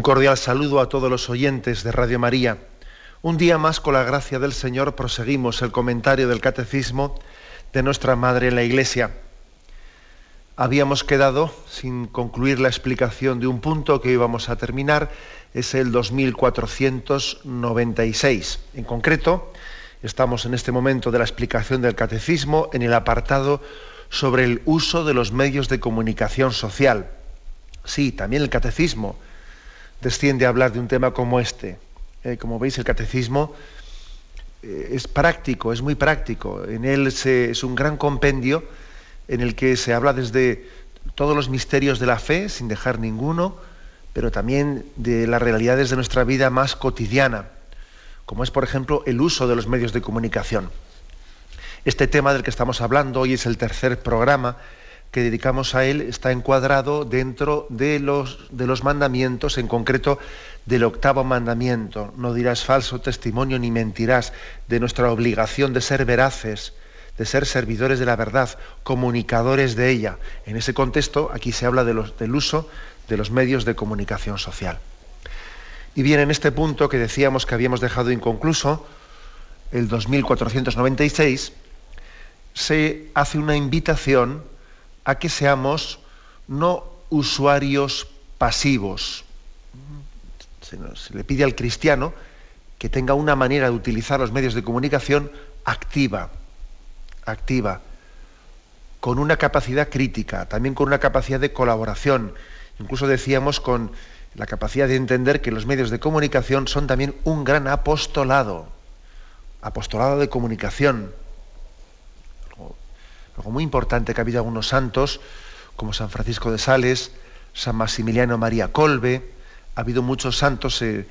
Un cordial saludo a todos los oyentes de Radio María. Un día más, con la gracia del Señor, proseguimos el comentario del Catecismo de nuestra Madre en la Iglesia. Habíamos quedado sin concluir la explicación de un punto que íbamos a terminar, es el 2496. En concreto, estamos en este momento de la explicación del Catecismo en el apartado sobre el uso de los medios de comunicación social. Sí, también el Catecismo desciende a hablar de un tema como este. Eh, como veis, el catecismo eh, es práctico, es muy práctico. En él es un gran compendio en el que se habla desde todos los misterios de la fe, sin dejar ninguno, pero también de las realidades de nuestra vida más cotidiana, como es, por ejemplo, el uso de los medios de comunicación. Este tema del que estamos hablando hoy es el tercer programa que dedicamos a él está encuadrado dentro de los, de los mandamientos, en concreto del octavo mandamiento. No dirás falso testimonio ni mentirás, de nuestra obligación de ser veraces, de ser servidores de la verdad, comunicadores de ella. En ese contexto, aquí se habla de los, del uso de los medios de comunicación social. Y bien, en este punto que decíamos que habíamos dejado inconcluso, el 2496, se hace una invitación a que seamos no usuarios pasivos. Se, le pide al cristiano que tenga una manera de utilizar los medios de comunicación activa, activa, con una capacidad crítica, también con una capacidad de colaboración. Incluso decíamos con la capacidad de entender que los medios de comunicación son también un gran apostolado, apostolado de comunicación algo muy importante que ha habido algunos santos, como San Francisco de Sales, San Maximiliano María Colbe, ha habido muchos santos, eh,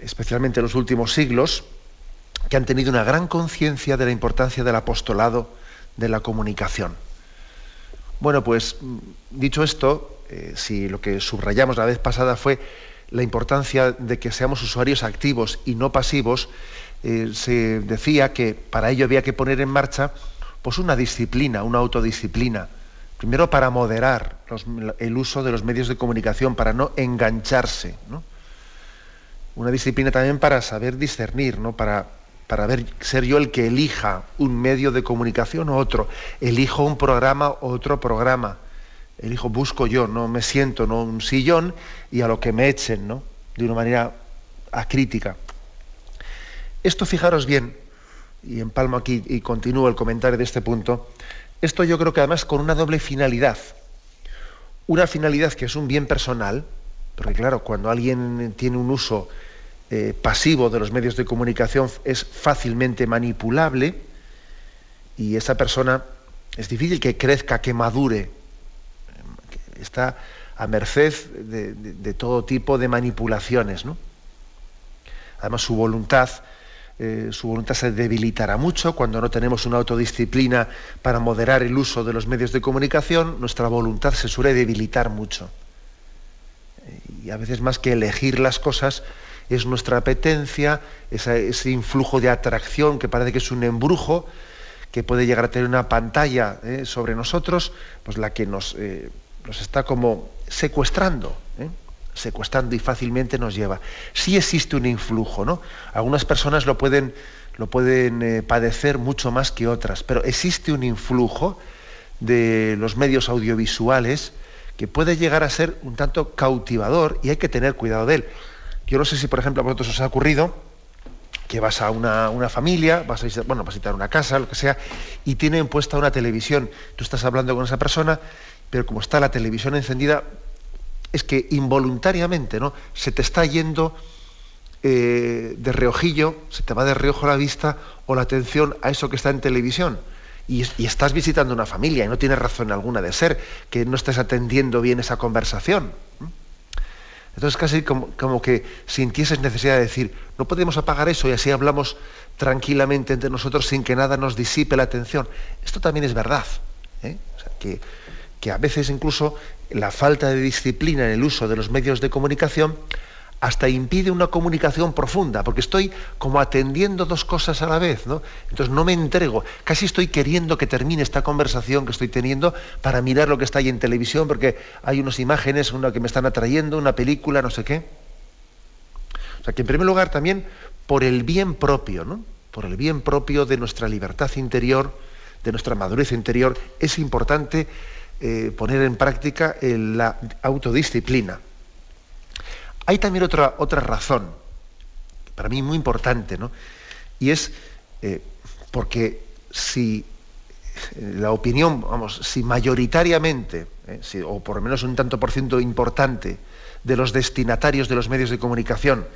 especialmente en los últimos siglos, que han tenido una gran conciencia de la importancia del apostolado de la comunicación. Bueno, pues dicho esto, eh, si lo que subrayamos la vez pasada fue la importancia de que seamos usuarios activos y no pasivos, eh, se decía que para ello había que poner en marcha pues una disciplina, una autodisciplina. Primero para moderar el uso de los medios de comunicación, para no engancharse. Una disciplina también para saber discernir, ¿no? para, para ver, ser yo el que elija un medio de comunicación o otro. Elijo un programa o otro programa. Elijo, busco yo, no me siento en un sillón y a lo que me echen, ¿no? De una manera acrítica. Esto, fijaros bien, y empalmo aquí y continúo el comentario de este punto, esto yo creo que además con una doble finalidad. Una finalidad que es un bien personal, porque claro, cuando alguien tiene un uso eh, pasivo de los medios de comunicación es fácilmente manipulable y esa persona es difícil que crezca, que madure. Está a merced de, de todo tipo de manipulaciones. ¿no? Además, su voluntad eh, su voluntad se debilitará mucho cuando no tenemos una autodisciplina para moderar el uso de los medios de comunicación, nuestra voluntad se suele debilitar mucho. Y a veces más que elegir las cosas, es nuestra apetencia, ese influjo de atracción que parece que es un embrujo, que puede llegar a tener una pantalla eh, sobre nosotros, pues la que nos, eh, nos está como secuestrando secuestrando y fácilmente nos lleva. Sí existe un influjo, ¿no? Algunas personas lo pueden, lo pueden eh, padecer mucho más que otras, pero existe un influjo de los medios audiovisuales que puede llegar a ser un tanto cautivador y hay que tener cuidado de él. Yo no sé si, por ejemplo, a vosotros os ha ocurrido que vas a una, una, familia, vas a, visitar, bueno, vas a visitar una casa, lo que sea, y tienen puesta una televisión. Tú estás hablando con esa persona, pero como está la televisión encendida, es que involuntariamente ¿no? se te está yendo eh, de reojillo, se te va de reojo la vista o la atención a eso que está en televisión. Y, estás visitando una familia y no tienes razón alguna de ser que no estés atendiendo bien esa conversación. Entonces casi como, como, que sintieses necesidad de decir, no podemos apagar eso y así hablamos tranquilamente entre nosotros sin que nada nos disipe la atención. Esto también es verdad. ¿eh? Que, que a veces incluso la falta de disciplina en el uso de los medios de comunicación hasta impide una comunicación profunda, porque estoy como atendiendo dos cosas a la vez, ¿no? Entonces no me entrego, casi estoy queriendo que termine esta conversación que estoy teniendo para mirar lo que está ahí en televisión, porque hay unas imágenes, una que me están atrayendo, una película, no sé qué. O sea que en primer lugar también por el bien propio, ¿no? Por el bien propio de nuestra libertad interior, de nuestra madurez interior, es importante eh, poner en práctica la autodisciplina. Hay también otra, otra razón, para mí muy importante, ¿no? y es eh, porque si eh, la opinión, vamos, si mayoritariamente, o por lo menos un tanto por ciento importante de los destinatarios de los medios de comunicación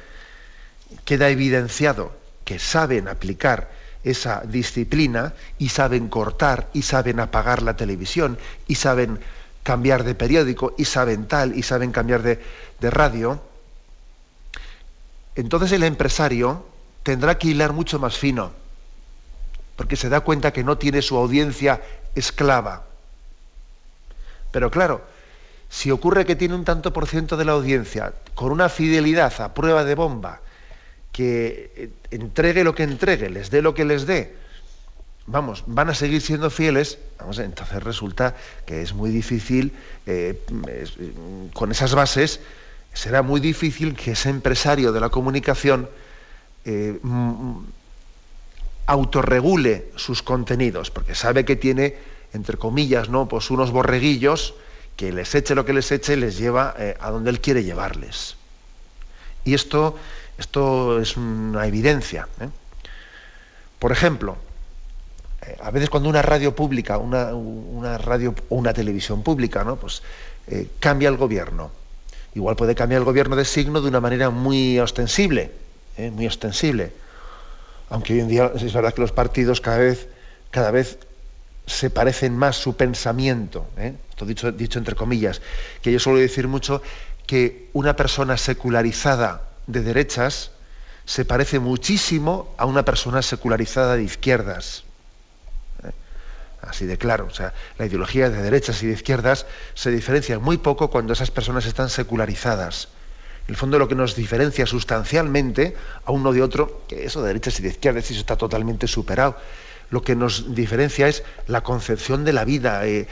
queda evidenciado que saben aplicar esa disciplina y saben cortar y saben apagar la televisión y saben cambiar de periódico y saben tal y saben cambiar de, radio, entonces el empresario tendrá que hilar mucho más fino, porque se da cuenta que no tiene su audiencia esclava. Pero claro, si ocurre que tiene un tanto por ciento de la audiencia con una fidelidad a prueba de bomba, que eh, entregue lo que entregue, les dé lo que les dé, vamos, van a seguir siendo fieles, vamos, entonces resulta que es muy difícil, eh, con esas bases, será muy difícil que ese empresario de la comunicación eh, autorregule sus contenidos, porque sabe que tiene, entre comillas, ¿no? Pues unos borreguillos que les eche lo que les eche, les lleva a donde él quiere llevarles. Y esto esto es una evidencia. ¿eh? Por ejemplo, eh, a veces cuando una radio pública, una, radio o una televisión pública, ¿no? pues, eh, cambia el gobierno. Igual puede cambiar el gobierno de signo de una manera muy ostensible, muy ostensible. Aunque hoy en día es verdad que los partidos cada vez, cada vez se parecen más su pensamiento, esto dicho, dicho entre comillas, que yo suelo decir mucho que una persona secularizada de derechas se parece muchísimo a una persona secularizada de izquierdas. ¿Eh? Así de claro. O sea, la ideología de derechas y de izquierdas se diferencia muy poco cuando esas personas están secularizadas. En el fondo lo que nos diferencia sustancialmente a uno de otro, que eso de derechas y de izquierdas, eso está totalmente superado. Lo que nos diferencia es la concepción de la vida, eh,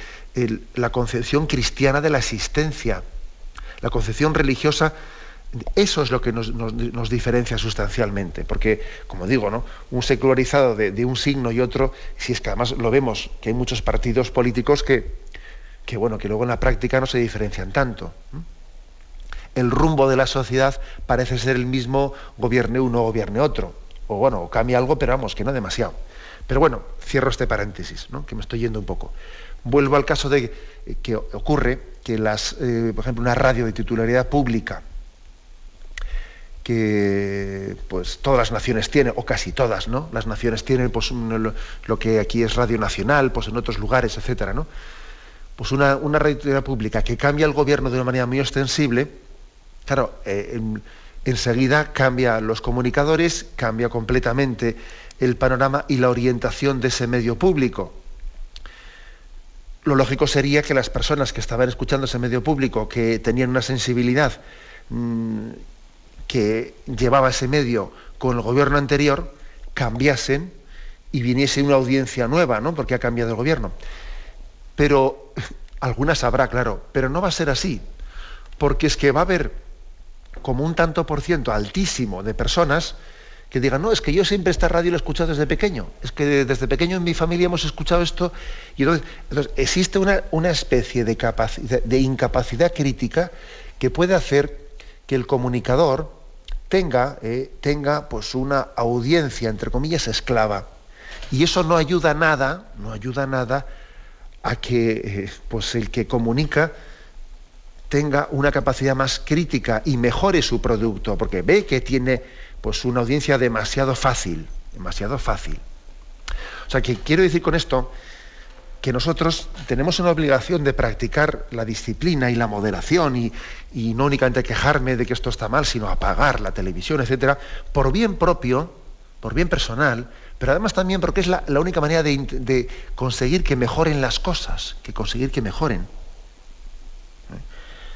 la concepción cristiana de la existencia, la concepción religiosa eso es lo que nos, diferencia sustancialmente, porque, como digo, ¿no? un secularizado de, un signo y otro, si es que además lo vemos, que hay muchos partidos políticos que, que, bueno, que luego en la práctica no se diferencian tanto. El rumbo de la sociedad parece ser el mismo, gobierne uno gobierne otro. O bueno, cambia algo, pero vamos, que no demasiado. Pero bueno, cierro este paréntesis, ¿no? que me estoy yendo un poco. Vuelvo al caso de que ocurre que las, eh, por ejemplo, una radio de titularidad pública, que pues todas las naciones tienen, o casi todas, ¿no? Las naciones tienen pues lo, que aquí es Radio Nacional, pues en otros lugares, etcétera, ¿no? Pues una, una radio pública que cambia el gobierno de una manera muy ostensible, claro, eh, enseguida cambia los comunicadores, cambia completamente el panorama y la orientación de ese medio público. Lo lógico sería que las personas que estaban escuchando ese medio público, que tenían una sensibilidad mm, que llevaba ese medio con el gobierno anterior cambiasen y viniese una audiencia nueva, ¿no? Porque ha cambiado el gobierno. Pero algunas habrá, claro, pero no va a ser así, porque es que va a haber como un tanto por ciento altísimo de personas que digan, no, es que yo siempre esta radio lo he escuchado desde pequeño, es que desde pequeño en mi familia hemos escuchado esto, y entonces, existe una, una especie de incapacidad crítica que puede hacer que el comunicador, tenga, eh, tenga pues una audiencia, entre comillas, esclava. Y eso no ayuda nada, no ayuda nada a que eh, pues el que comunica tenga una capacidad más crítica y mejore su producto, porque ve que tiene pues una audiencia demasiado fácil, demasiado fácil. O sea que quiero decir con esto que nosotros tenemos una obligación de practicar la disciplina y la moderación y, no únicamente quejarme de que esto está mal, sino apagar la televisión, etcétera, por bien propio, por bien personal, pero además también porque es la, única manera de, conseguir que mejoren las cosas, que conseguir que mejoren.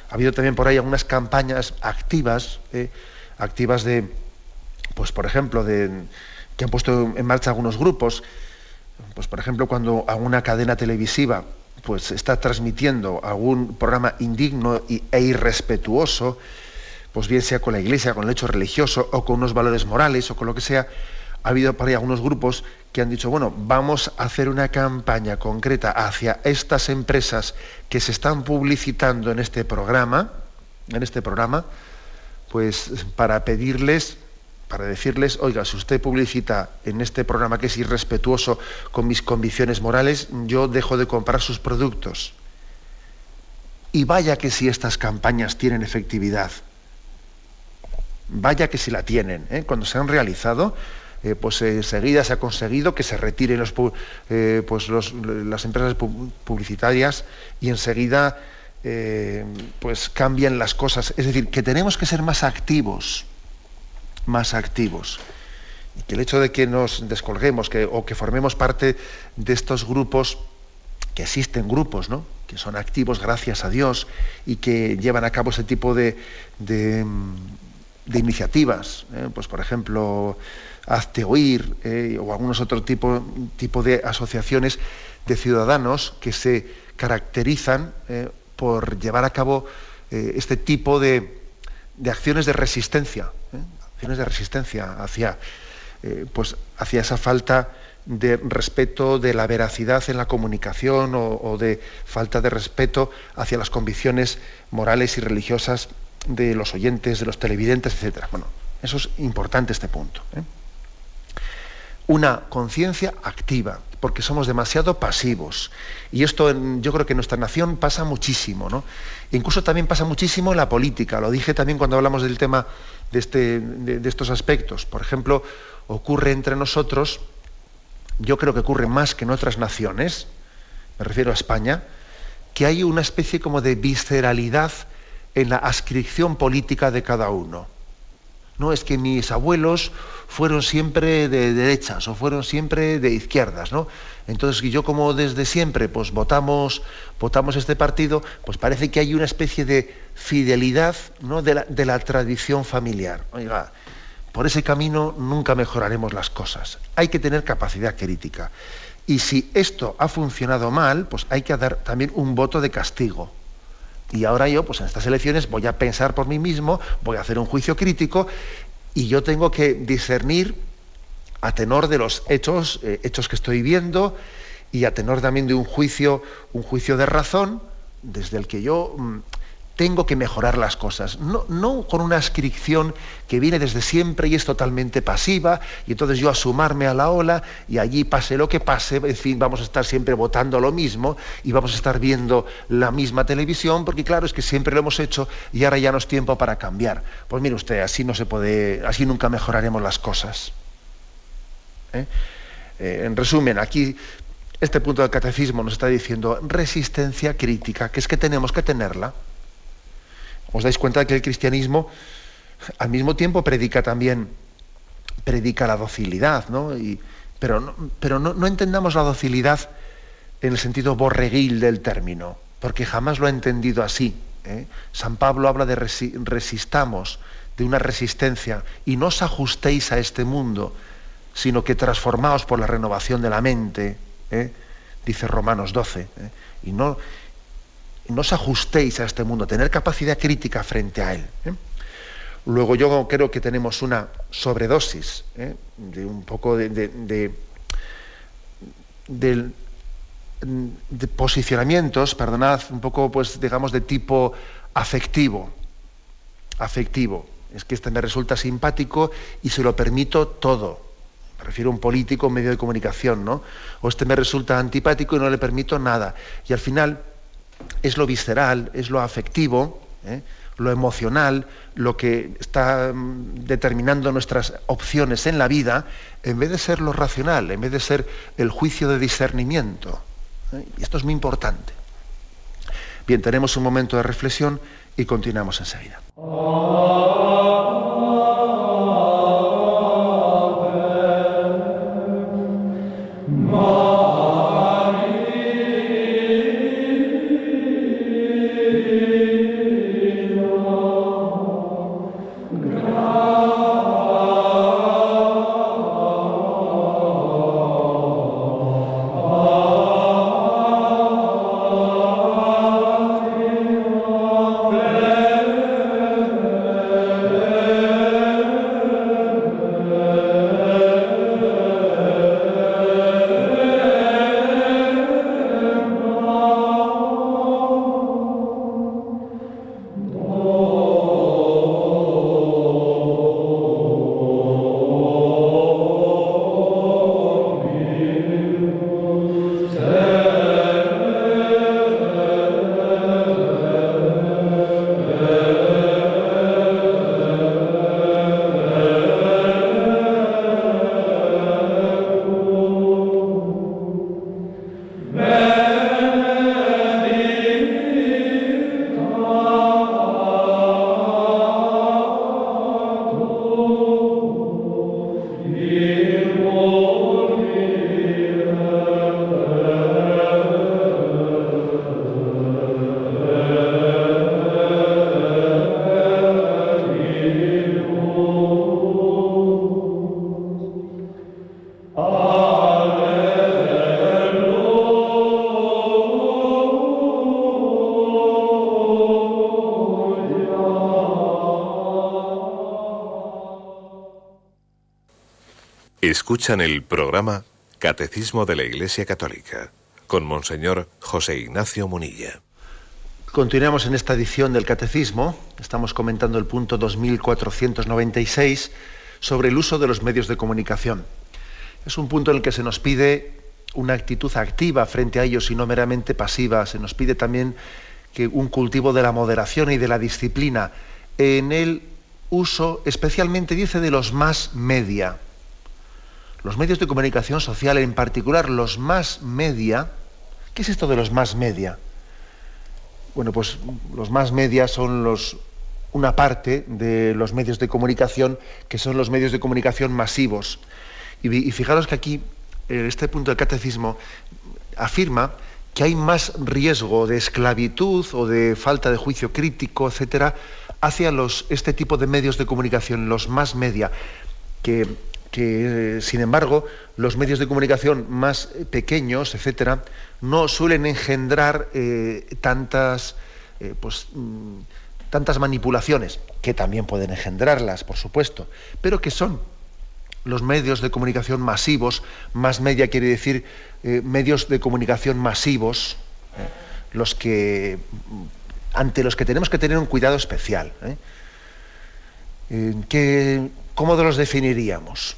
Ha habido también por ahí algunas campañas activas, ¿eh? activas de, pues por ejemplo, de, que han puesto en marcha algunos grupos pues por ejemplo, cuando alguna cadena televisiva pues está transmitiendo algún programa indigno e irrespetuoso, pues bien sea con la iglesia, con el hecho religioso o con unos valores morales o con lo que sea, ha habido por ahí algunos grupos que han dicho, bueno, vamos a hacer una campaña concreta hacia estas empresas que se están publicitando en este programa, en este programa, pues para pedirles para decirles, oiga, si usted publicita en este programa que es irrespetuoso con mis convicciones morales, yo dejo de comprar sus productos. Y vaya que si estas campañas tienen efectividad, vaya que si la tienen, ¿eh? cuando se han realizado, eh, pues enseguida se ha conseguido que se retiren los, eh, pues las empresas publicitarias y enseguida pues cambian las cosas. Es decir, que tenemos que ser más activos más activos. Y que el hecho de que nos descolguemos que, o que formemos parte de estos grupos, que existen grupos, ¿no? que son activos gracias a Dios y que llevan a cabo ese tipo de, de, iniciativas, ¿eh? pues por ejemplo, Hazte Oír ¿eh? o algunos otros tipo, tipo de asociaciones de ciudadanos que se caracterizan ¿eh? por llevar a cabo este tipo de, de acciones de resistencia acciones de resistencia hacia, eh, pues, hacia esa falta de respeto de la veracidad en la comunicación o, de falta de respeto hacia las convicciones morales y religiosas de los oyentes, de los televidentes, etc. Bueno, eso es importante este punto. ¿eh? Una conciencia activa, porque somos demasiado pasivos. Y esto yo creo que en nuestra nación pasa muchísimo, ¿no? Incluso también pasa muchísimo en la política. Lo dije también cuando hablamos del tema de, este, de, estos aspectos. Por ejemplo, ocurre entre nosotros, yo creo que ocurre más que en otras naciones, me refiero a España, que hay una especie como de visceralidad en la ascripción política de cada uno. No es que mis abuelos fueron siempre de derechas o fueron siempre de izquierdas, ¿no? Entonces, yo como desde siempre pues votamos, votamos este partido, pues parece que hay una especie de fidelidad ¿no? de, la, de la tradición familiar. Oiga, por ese camino nunca mejoraremos las cosas. Hay que tener capacidad crítica. Y si esto ha funcionado mal, pues hay que dar también un voto de castigo. Y ahora yo, pues en estas elecciones, voy a pensar por mí mismo, voy a hacer un juicio crítico y yo tengo que discernir a tenor de los hechos, eh, hechos que estoy viendo y a tenor también de un juicio, un juicio de razón, desde el que yo mm, tengo que mejorar las cosas. No, con una ascripción que viene desde siempre y es totalmente pasiva, y entonces yo asumarme a la ola y allí pase lo que pase, en fin, vamos a estar siempre votando lo mismo y vamos a estar viendo la misma televisión, porque claro, es que siempre lo hemos hecho y ahora ya no es tiempo para cambiar. Pues mire usted, así no se puede, así nunca mejoraremos las cosas. ¿Eh? Eh, en resumen, aquí este punto del catecismo nos está diciendo resistencia crítica, que es que tenemos que tenerla os dais cuenta de que el cristianismo al mismo tiempo predica también predica la docilidad, ¿no? pero no, entendamos la docilidad en el sentido borreguil del término, porque jamás lo ha entendido así. ¿eh? San Pablo habla de resistamos, de una resistencia, y no os ajustéis a este mundo, sino que transformaos por la renovación de la mente, ¿eh? dice Romanos 12, ¿eh? y no no os ajustéis a este mundo, tener capacidad crítica frente a él. ¿eh? Luego yo creo que tenemos una sobredosis ¿eh? de un poco de, de, posicionamientos, perdonad, un poco, pues, digamos, de tipo afectivo. Afectivo. Es que este me resulta simpático y se lo permito todo. Me refiero a un político, un medio de comunicación, ¿no? O este me resulta antipático y no le permito nada. Y al final, es lo visceral, es lo afectivo, ¿eh? lo emocional, lo que está mm, determinando nuestras opciones en la vida, en vez de ser lo racional, en vez de ser el juicio de discernimiento. ¿eh? Y esto es muy importante. Bien, tenemos un momento de reflexión y continuamos enseguida. Escuchan el programa Catecismo de la Iglesia Católica con Monseñor José Ignacio Munilla. Continuamos en esta edición del Catecismo. Estamos comentando el punto 2496 sobre el uso de los medios de comunicación. Es un punto en el que se nos pide una actitud activa frente a ellos y no meramente pasiva. Se nos pide también que un cultivo de la moderación y de la disciplina en el uso, especialmente dice, de los más media los medios de comunicación social, en particular los más media, ¿qué es esto de los más media? Bueno, pues los más media son los, una parte de los medios de comunicación que son los medios de comunicación masivos. Y, fijaros que aquí, en este punto del catecismo, afirma que hay más riesgo de esclavitud o de falta de juicio crítico, etcétera, hacia los, este tipo de medios de comunicación, los más media, que que, sin embargo, los medios de comunicación más pequeños, etcétera, no suelen engendrar eh, tantas, eh, pues, mm, tantas manipulaciones, que también pueden engendrarlas, por supuesto, pero que son los medios de comunicación masivos, más media quiere decir eh, medios de comunicación masivos, los que ante los que tenemos que tener un cuidado especial. ¿Cómo los definiríamos?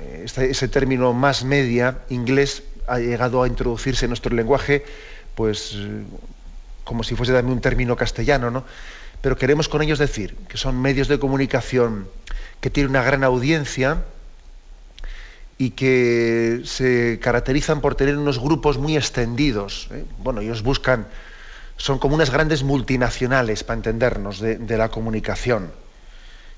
Eh, este, ese término más media inglés ha llegado a introducirse en nuestro lenguaje, pues eh, como si fuese también un término castellano, ¿no? Pero queremos con ellos decir que son medios de comunicación que tienen una gran audiencia y que se caracterizan por tener unos grupos muy extendidos. ¿eh? Bueno, ellos buscan, son como unas grandes multinacionales, para entendernos, de, de la comunicación,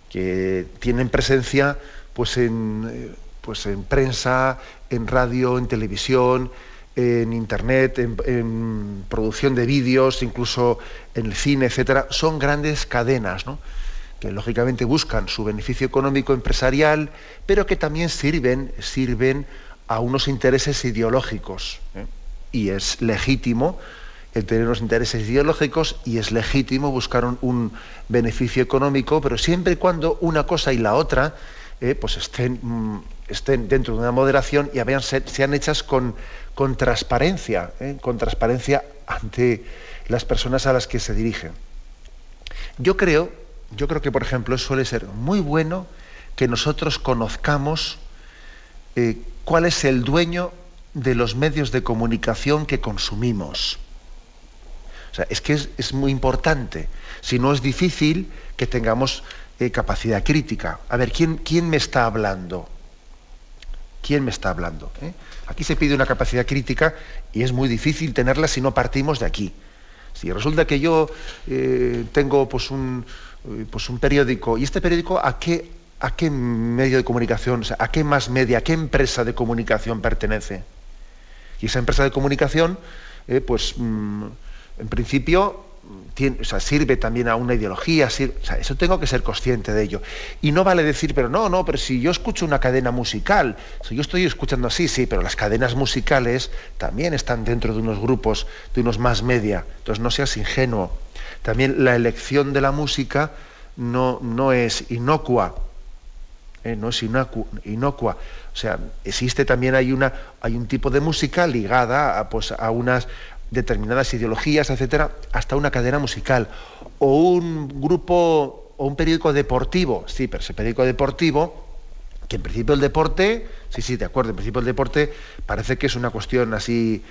que tienen presencia pues en pues en prensa, en radio, en televisión, en internet, en, producción de vídeos, incluso en el cine, etcétera, son grandes cadenas, ¿no? que lógicamente buscan su beneficio económico empresarial, pero que también sirven, sirven a unos intereses ideológicos. ¿eh? Y es legítimo el tener unos intereses ideológicos y es legítimo buscar un beneficio económico, pero siempre y cuando una cosa y la otra eh, pues estén, mm, estén, dentro de una moderación y sean hechas con, con transparencia, eh, con transparencia ante las personas a las que se dirigen. Yo creo, yo creo que, por ejemplo, suele ser muy bueno que nosotros conozcamos eh, cuál es el dueño de los medios de comunicación que consumimos. O sea, es que es, es muy importante. Si no es difícil que tengamos capacidad crítica. A ver, ¿quién, ¿quién me está hablando? ¿Quién me está hablando? ¿Eh? Aquí se pide una capacidad crítica y es muy difícil tenerla si no partimos de aquí. Si resulta que yo eh, tengo pues un, eh, pues un periódico, ¿y este periódico a qué, a qué medio de comunicación, a qué más media, a qué empresa de comunicación pertenece? Y esa empresa de comunicación, pues mm, en principio sirve también a una ideología, eso tengo que ser consciente de ello. Y no vale decir, pero no, no, pero si yo escucho una cadena musical, si yo estoy escuchando así, sí, pero las cadenas musicales también están dentro de unos grupos, de unos más media, entonces no seas ingenuo. También la elección de la música no, no es inocua, ¿eh? no es inocua. O sea, existe también hay una hay un tipo de música ligada pues, a unas determinadas ideologías, etcétera, hasta una cadena musical o un grupo o un periódico deportivo, sí, pero ese periódico deportivo, que en principio el deporte, sí, sí, de acuerdo, en principio el deporte parece que es una cuestión así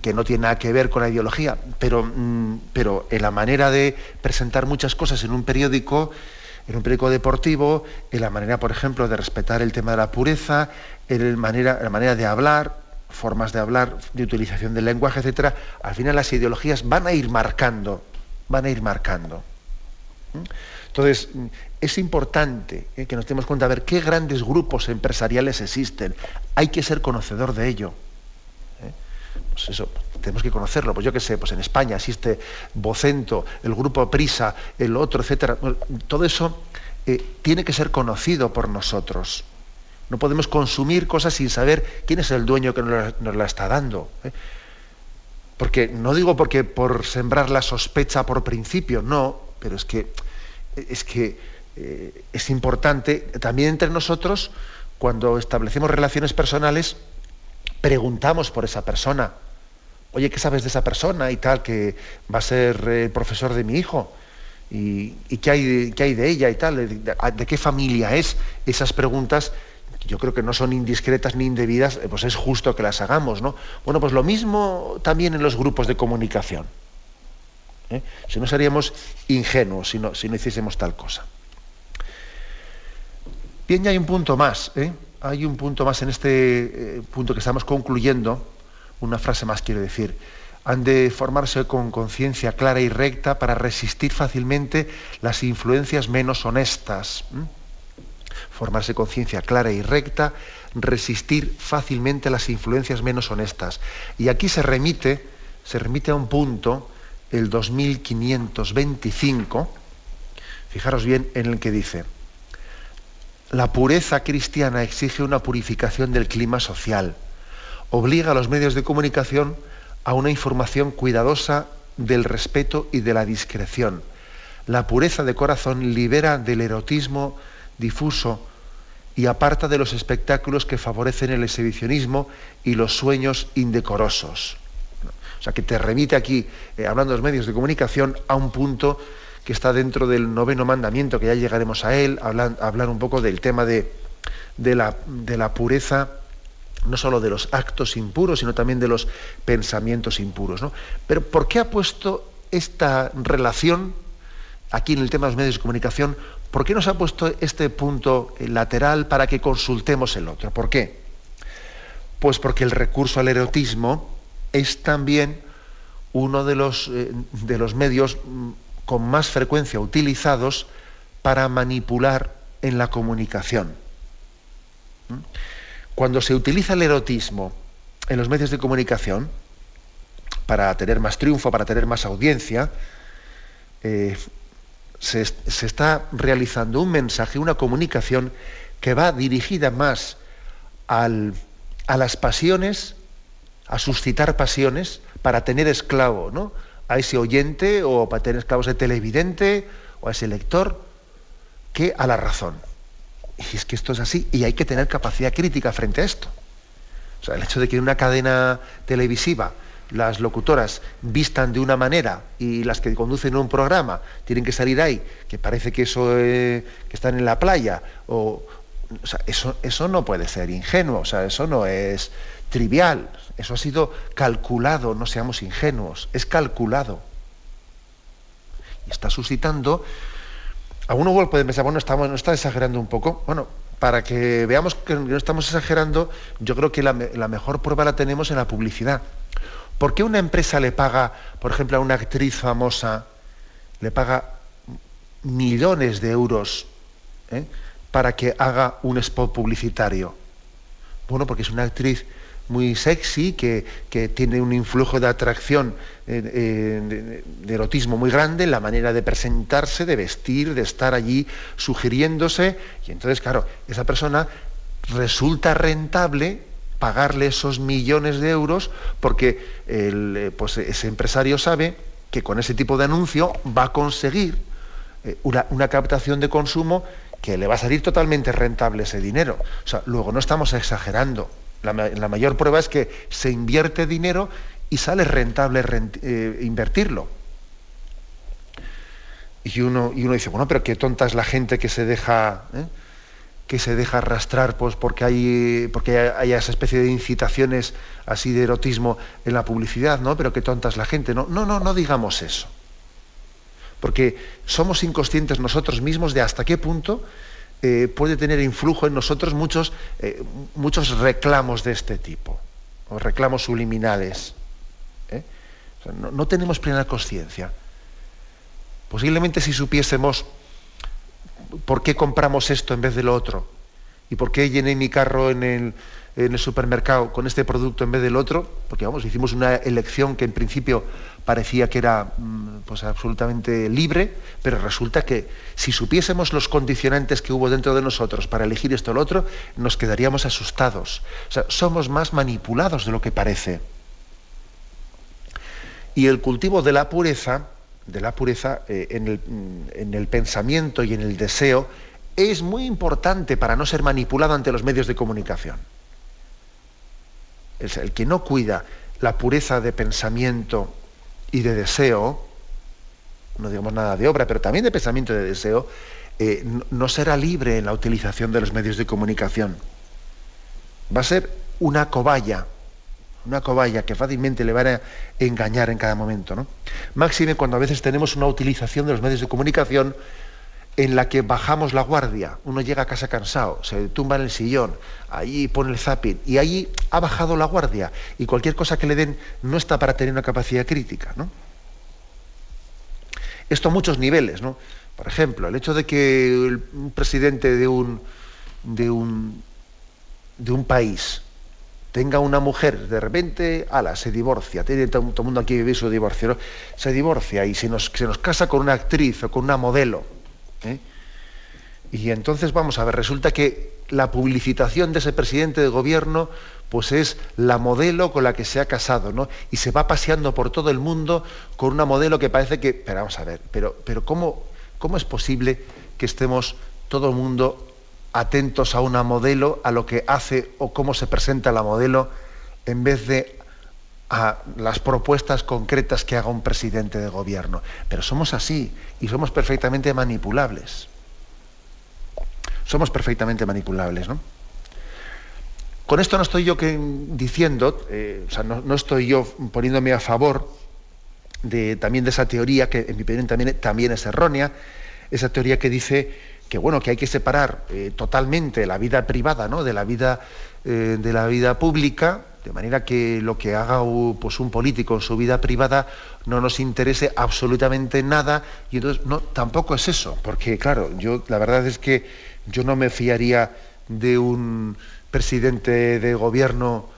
que no tiene nada que ver con la ideología, pero, mm, pero en la manera de presentar muchas cosas en un periódico, en un periódico deportivo, en la manera, por ejemplo, de respetar el tema de la pureza, en manera, la manera de hablar, formas de hablar, de utilización del lenguaje, etcétera, al final las ideologías van a ir marcando, van a ir marcando. ¿Mm? Entonces, es importante ¿eh? que nos demos cuenta de ver qué grandes grupos empresariales existen. Hay que ser conocedor de ello. ¿eh? Pues eso, tenemos que conocerlo. Pues yo qué sé, pues en España existe Vocento, el grupo Prisa, el otro, etcétera. Todo eso eh, tiene que ser conocido por nosotros. No podemos consumir cosas sin saber quién es el dueño que nos la, está dando. ¿eh? Porque no digo porque por sembrar la sospecha por principio, no, pero es que es que eh, es importante también entre nosotros cuando establecemos relaciones personales preguntamos por esa persona. Oye, ¿qué sabes de esa persona y tal que va a ser el profesor de mi hijo? ¿Y, qué, hay, qué hay de ella y tal? ¿De qué familia es? Esas preguntas yo creo que no son indiscretas ni indebidas, eh, pues es justo que las hagamos, ¿no? Bueno, pues lo mismo también en los grupos de comunicación. ¿eh? Si no seríamos ingenuos si no, si no hiciésemos tal cosa. Bien, ya hay un punto más, ¿eh? hay un punto más en este punto que estamos concluyendo, una frase más quiero decir. Han de formarse con conciencia clara y recta para resistir fácilmente las influencias menos honestas formarse conciencia clara y recta, resistir fácilmente las influencias menos honestas. Y aquí se remite, se remite a un punto, el 2525, fijaros bien en el que dice, la pureza cristiana exige una purificación del clima social, obliga a los medios de comunicación a una información cuidadosa del respeto y de la discreción. La pureza de corazón libera del erotismo difuso y aparta de los espectáculos que favorecen el exhibicionismo y los sueños indecorosos. O sea, que te remite aquí, eh, hablando de los medios de comunicación, a un punto que está dentro del noveno mandamiento, que ya llegaremos a él, a hablar, un poco del tema de, la, de la pureza no solo de los actos impuros, sino también de los pensamientos impuros. ¿no? Pero ¿por qué ha puesto esta relación aquí en el tema de los medios de comunicación ¿Por qué nos ha puesto este punto lateral para que consultemos el otro? ¿Por qué? Pues porque el recurso al erotismo es también uno de los, eh, de los medios mm, con más frecuencia utilizados para manipular en la comunicación. ¿Mm? Cuando se utiliza el erotismo en los medios de comunicación, para tener más triunfo, para tener más audiencia, eh, se, está realizando un mensaje, una comunicación que va dirigida más a las pasiones, a suscitar pasiones, para tener esclavo ¿no? a ese oyente o para tener esclavos de televidente o a ese lector, que a la razón. Y es que esto es así y hay que tener capacidad crítica frente a esto. O sea, el hecho de que una cadena televisiva las locutoras vistan de una manera y las que conducen un programa tienen que salir ahí, que parece que eso que están en la playa, o, eso, eso no puede ser ingenuo, o sea, eso no es trivial, eso ha sido calculado, no seamos ingenuos, es calculado. Y está suscitando, a uno puede pensar, bueno, estamos, no está exagerando un poco, bueno, para que veamos que no estamos exagerando, yo creo que la mejor prueba la tenemos en la publicidad. ¿Por qué una empresa le paga, por ejemplo, a una actriz famosa, le paga millones de euros ¿eh? para que haga un spot publicitario? Bueno, porque es una actriz muy sexy, que, tiene un influjo de atracción, eh, eh, de, erotismo muy grande, la manera de presentarse, de vestir, de estar allí sugiriéndose. Y entonces, claro, esa persona resulta rentable pagarle esos millones de euros porque el, pues ese empresario sabe que con ese tipo de anuncio va a conseguir una, una captación de consumo que le va a salir totalmente rentable ese dinero. O sea, luego no estamos exagerando. La, mayor prueba es que se invierte dinero y sale rentable eh, invertirlo. Y uno, y uno dice, bueno, pero qué tonta es la gente que se deja, ¿eh? Que se deja arrastrar pues, porque, hay, porque hay esa especie de incitaciones así de erotismo en la publicidad, ¿no? Pero qué tonta es la gente. No, no, no, no digamos eso porque somos inconscientes nosotros mismos de hasta qué punto eh, puede tener influjo en nosotros muchos, eh, muchos reclamos de este tipo, o reclamos subliminales. ¿eh? no, tenemos plena conciencia. Posiblemente si supiésemos por qué compramos esto en vez de lo otro, y por qué llené mi carro en el, supermercado con este producto en vez del otro, porque vamos, hicimos una elección que en principio parecía que era mm, pues, absolutamente libre, pero resulta que si supiésemos los condicionantes que hubo dentro de nosotros para elegir esto o lo otro, nos quedaríamos asustados. O sea, somos más manipulados de lo que parece. Y el cultivo de la pureza, de la pureza eh, en, el, en el pensamiento y en el deseo, es muy importante para no ser manipulado ante los medios de comunicación el que no cuida la pureza de pensamiento y de deseo, no digamos nada de obra, pero también de pensamiento y de deseo, eh, no, será libre en la utilización de los medios de comunicación. Va a ser una cobaya, una cobaya que fácilmente le van a engañar en cada momento. ¿no? Máxime cuando a veces tenemos una utilización de los medios de comunicación en la que bajamos la guardia. Uno llega a casa cansado, se tumba en el sillón, allí pone el zapping y allí ha bajado la guardia y cualquier cosa que le den no está para tener una capacidad crítica. ¿no? Esto a muchos niveles. ¿no? Por ejemplo, el hecho de que un presidente de un, de un, de un país tenga una mujer, de repente, ala, se divorcia, tiene todo, el mundo aquí vive su divorcio, se divorcia y se nos, se nos casa con una actriz o con una modelo ¿eh? Y entonces vamos a ver, resulta que la publicitación de ese presidente de gobierno pues es la modelo con la que se ha casado, ¿no? Y se va paseando por todo el mundo con una modelo que parece que, pero vamos a ver, pero, pero ¿cómo, ¿cómo es posible que estemos todo el mundo atentos a una modelo, a lo que hace o cómo se presenta la modelo, en vez de a las propuestas concretas que haga un presidente de gobierno. Pero somos así y somos perfectamente manipulables. Somos perfectamente manipulables, ¿no? Con esto no estoy yo diciendo, eh, o sea, no, estoy yo poniéndome a favor de, también de esa teoría, que en mi opinión también, también es errónea, esa teoría que dice que bueno, que hay que separar eh, totalmente la vida privada ¿no? de la vida, eh, de la vida pública, de manera que lo que haga pues, un político en su vida privada no nos interese absolutamente nada. Y entonces, no, tampoco es eso, porque claro, yo la verdad es que yo no me fiaría de un presidente de gobierno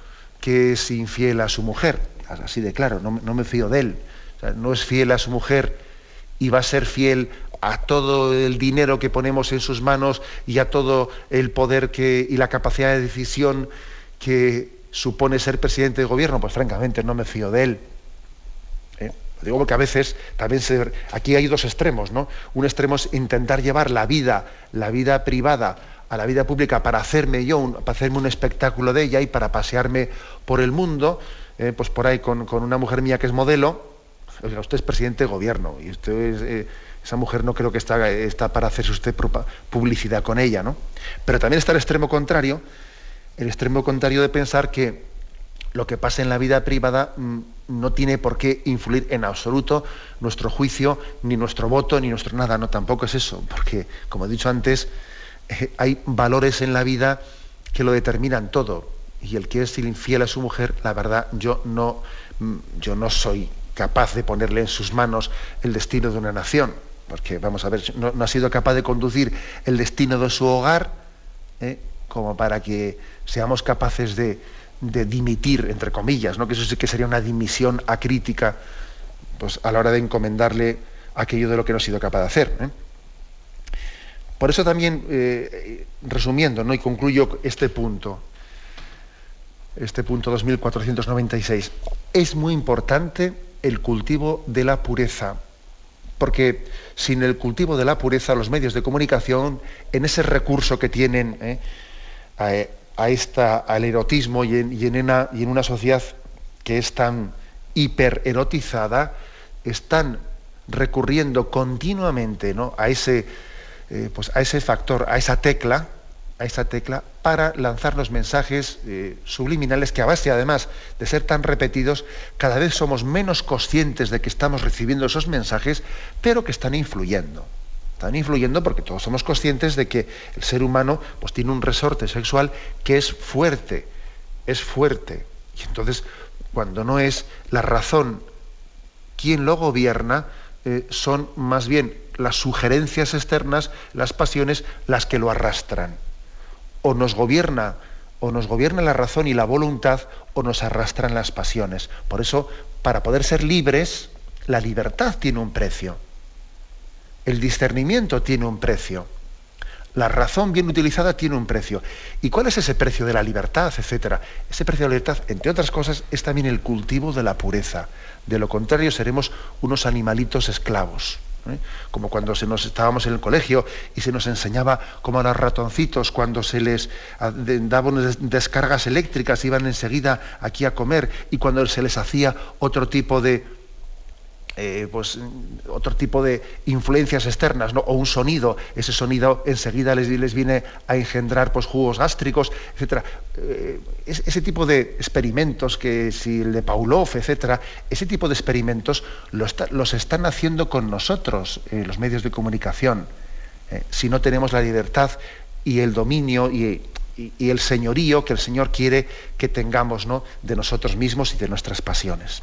que es infiel a su mujer, así de claro, no, me fío de él. no es fiel a su mujer y va a ser fiel a todo el dinero que ponemos en sus manos y a todo el poder que, y la capacidad de decisión que supone ser presidente de gobierno, pues francamente no me fío de él. ¿Eh? digo porque a veces también se, aquí hay dos extremos, ¿no? Un extremo es intentar llevar la vida, la vida privada a la vida pública para hacerme yo, para hacerme un espectáculo de ella y para pasearme por el mundo, ¿eh? pues por ahí con, una mujer mía que es modelo, usted es presidente de gobierno y usted eh, esa mujer no creo que está, está para hacerse usted publicidad con ella, ¿no? Pero también está el extremo contrario, el extremo contrario de pensar que lo que pasa en la vida privada mm, no tiene por qué influir en absoluto nuestro juicio, ni nuestro voto, ni nuestro nada. No, tampoco es eso, porque, como he dicho antes, eh, hay valores en la vida que lo determinan todo. Y el que es infiel a su mujer, la verdad, yo no, mm, yo no soy capaz de ponerle en sus manos el destino de una nación, porque vamos a ver, no, ha sido capaz de conducir el destino de su hogar ¿eh? como para que seamos capaces de, dimitir, entre comillas, ¿no? que eso sí que sería una dimisión acrítica pues, a la hora de encomendarle aquello de lo que no ha sido capaz de hacer. ¿eh? Por eso también, eh, resumiendo, ¿no? y concluyo este punto, este punto 2496, es muy importante el cultivo de la pureza, porque sin el cultivo de la pureza los medios de comunicación, en ese recurso que tienen ¿eh? a, esta, al erotismo y en, una, sociedad que es tan hipererotizada, están recurriendo continuamente a ese eh, pues a ese factor, a esa tecla, a esa tecla, para lanzarnos mensajes eh, subliminales que a base además de ser tan repetidos, cada vez somos menos conscientes de que estamos recibiendo esos mensajes, pero que están influyendo. Están influyendo porque todos somos conscientes de que el ser humano pues, tiene un resorte sexual que es fuerte, es fuerte. Y entonces, cuando no es la razón quien lo gobierna, eh, son más bien las sugerencias externas, las pasiones, las que lo arrastran. O nos gobierna, o nos gobierna la razón y la voluntad, o nos arrastran las pasiones. Por eso, para poder ser libres, la libertad tiene un precio. El discernimiento tiene un precio. La razón bien utilizada tiene un precio. ¿Y cuál es ese precio de la libertad, etcétera? Ese precio de la libertad, entre otras cosas, es también el cultivo de la pureza. De lo contrario, seremos unos animalitos esclavos. ¿Eh? como cuando se nos estábamos en el colegio y se nos enseñaba como a los ratoncitos cuando se les daban descargas eléctricas iban enseguida aquí a comer y cuando se les hacía otro tipo de eh, pues otro tipo de influencias externas o un sonido ese sonido enseguida les, les viene a engendrar pues jugos gástricos etcétera eh, ese tipo de experimentos que si el de Pavlov etcétera ese tipo de experimentos los, están haciendo con nosotros eh, los medios de comunicación si no tenemos la libertad y el dominio y, y, el señorío que el Señor quiere que tengamos ¿no? de nosotros mismos y de nuestras pasiones.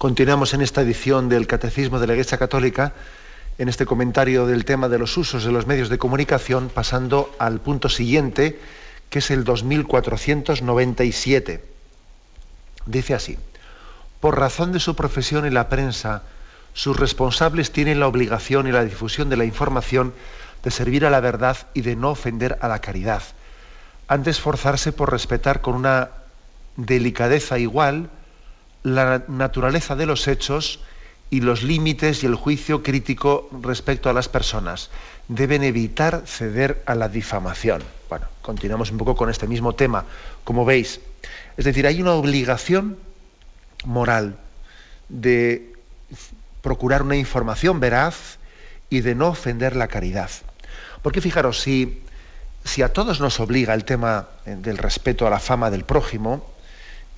Continuamos en esta edición del Catecismo de la Iglesia Católica, en este comentario del tema de los usos de los medios de comunicación, pasando al punto siguiente, que es el 2497. Dice así, por razón de su profesión en la prensa, sus responsables tienen la obligación y la difusión de la información de servir a la verdad y de no ofender a la caridad. Han de esforzarse por respetar con una delicadeza igual la naturaleza de los hechos y los límites y el juicio crítico respecto a las personas. Deben evitar ceder a la difamación. Bueno, continuamos un poco con este mismo tema. Como veis, es decir, hay una obligación moral de procurar una información veraz y de no ofender la caridad. Porque fijaros, si, si a todos nos obliga el tema del respeto a la fama del prójimo,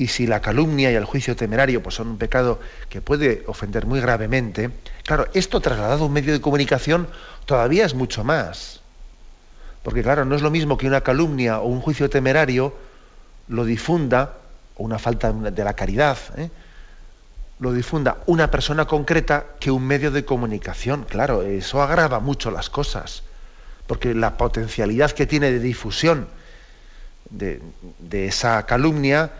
y si la calumnia y el juicio temerario pues, son un pecado que puede ofender muy gravemente, claro, esto trasladado a un medio de comunicación todavía es mucho más. Porque claro, no es lo mismo que una calumnia o un juicio temerario lo difunda, o una falta de la caridad, ¿eh? lo difunda una persona concreta que un medio de comunicación. Claro, eso agrava mucho las cosas, porque la potencialidad que tiene de difusión de, de esa calumnia,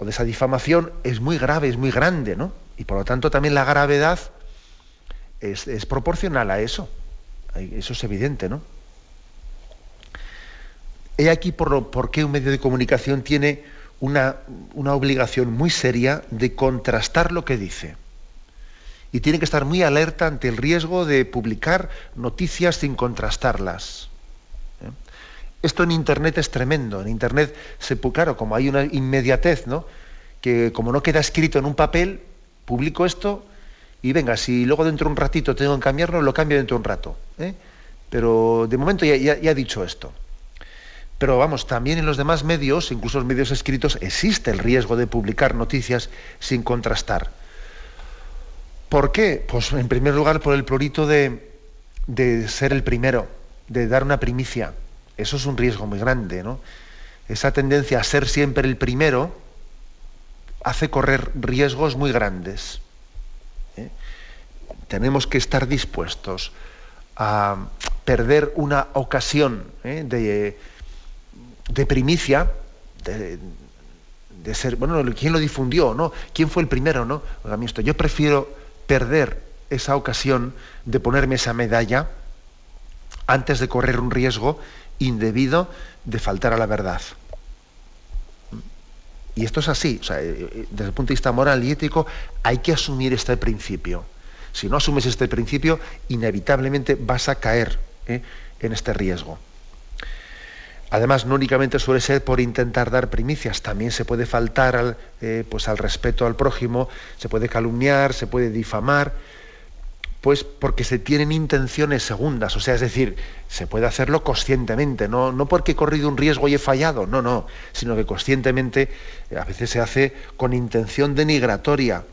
o de esa difamación es muy grave, es muy grande, ¿no? Y por lo tanto también la gravedad es, proporcional a eso. Eso es evidente, ¿no? He aquí por, por qué un medio de comunicación tiene una, una, obligación muy seria de contrastar lo que dice. Y tiene que estar muy alerta ante el riesgo de publicar noticias sin contrastarlas. Esto en Internet es tremendo. En Internet, se, claro, como hay una inmediatez, ¿no? Que como no queda escrito en un papel, publico esto y venga, si luego dentro de un ratito tengo que cambiarlo, lo cambio dentro de un rato. ¿eh? Pero de momento ya, ya, he dicho esto. Pero vamos, también en los demás medios, incluso los medios escritos, existe el riesgo de publicar noticias sin contrastar. ¿Por qué? Pues en primer lugar por el plurito de, de ser el primero, de dar una primicia. Eso es un riesgo muy grande, ¿no? Esa tendencia a ser siempre el primero hace correr riesgos muy grandes. ¿eh? Tenemos que estar dispuestos a perder una ocasión ¿eh? de, primicia, de, ser, bueno, ¿quién lo difundió? ¿no? ¿Quién fue el primero? ¿no? Yo prefiero perder esa ocasión de ponerme esa medalla antes de correr un riesgo indebido de faltar a la verdad. Y esto es así, eh, eh, desde el punto de vista moral y ético hay que asumir este principio. Si no asumes este principio, inevitablemente vas a caer eh, en este riesgo. Además, no únicamente suele ser por intentar dar primicias, también se puede faltar al, pues al respeto al prójimo, se puede calumniar, se puede difamar, pues porque se tienen intenciones segundas, o sea, es decir, se puede hacerlo conscientemente, no, no porque he corrido un riesgo y he fallado, no, no, sino que conscientemente eh, a veces se hace con intención denigratoria.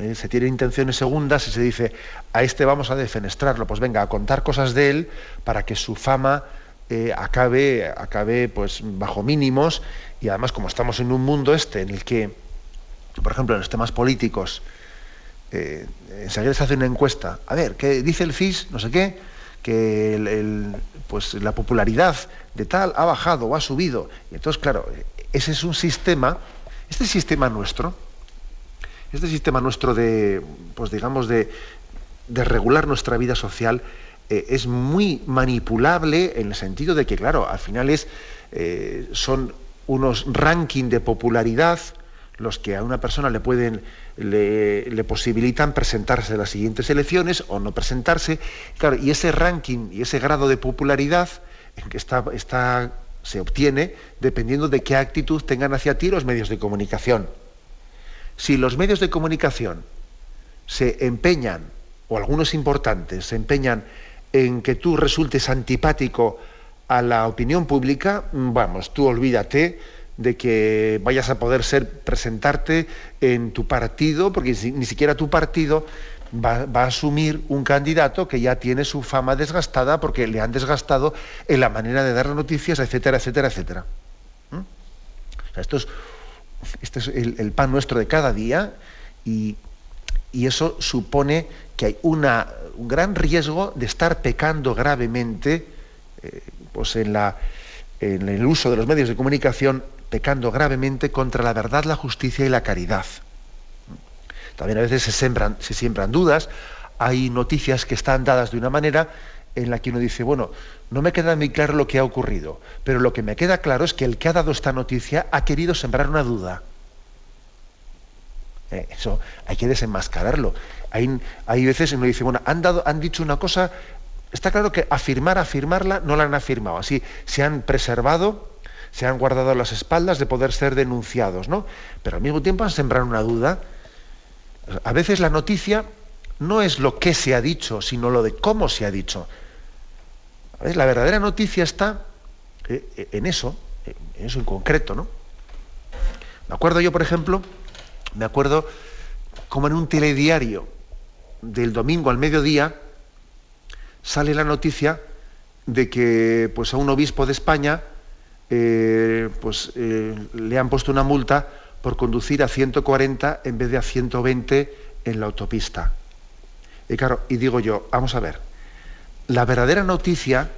¿eh? Se tienen intenciones segundas y se dice, a este vamos a defenestrarlo, pues venga, a contar cosas de él para que su fama eh, acabe, acabe pues, bajo mínimos y además como estamos en un mundo este en el que, por ejemplo, en los temas políticos, eh, enseguida se hace una encuesta. A ver, ¿qué dice el CIS? No sé qué, que pues la popularidad de tal ha bajado o ha subido. Y entonces, claro, ese es un sistema, este sistema nuestro, este sistema nuestro de, pues digamos, de, regular nuestra vida social, eh, es muy manipulable en el sentido de que, claro, al final es, eh, son unos ranking de popularidad los que a una persona le pueden le, posibilitan presentarse a las siguientes elecciones o no presentarse. Claro, y ese ranking y ese grado de popularidad en que está, está, se obtiene dependiendo de qué actitud tengan hacia ti los medios de comunicación. Si los medios de comunicación se empeñan, o algunos importantes, se empeñan en que tú resultes antipático a la opinión pública, vamos, tú olvídate de que vayas a poder ser presentarte en tu partido, porque ni siquiera tu partido va, a asumir un candidato que ya tiene su fama desgastada porque le han desgastado en la manera de dar noticias, etcétera, etcétera, etcétera. ¿Mm? esto es, este es el, pan nuestro de cada día y, eso supone que hay una, un gran riesgo de estar pecando gravemente eh, pues en, la, en el uso de los medios de comunicación pecando gravemente contra la verdad, la justicia y la caridad. También a veces se, siembran dudas, hay noticias que están dadas de una manera en la que uno dice, bueno, no me queda muy claro lo que ha ocurrido, pero lo que me queda claro es que el que ha dado esta noticia ha querido sembrar una duda. Eh, eso hay que desenmascararlo. Hay, veces uno dice, bueno, han, dado, han dicho una cosa, está claro que afirmar, afirmarla, no la han afirmado. Así se han preservado, se han guardado las espaldas de poder ser denunciados, ¿no? Pero al mismo tiempo han sembrado una duda. A veces la noticia no es lo que se ha dicho, sino lo de cómo se ha dicho. La verdadera noticia está eh, en eso, en eso en concreto, ¿no? Me acuerdo yo, por ejemplo, me acuerdo como en un telediario del domingo al mediodía sale la noticia de que pues, a un obispo de España eh, pues, eh, le han puesto una multa por conducir a 140 en vez de a 120 en la autopista. Y claro, y digo yo, vamos a ver, la verdadera noticia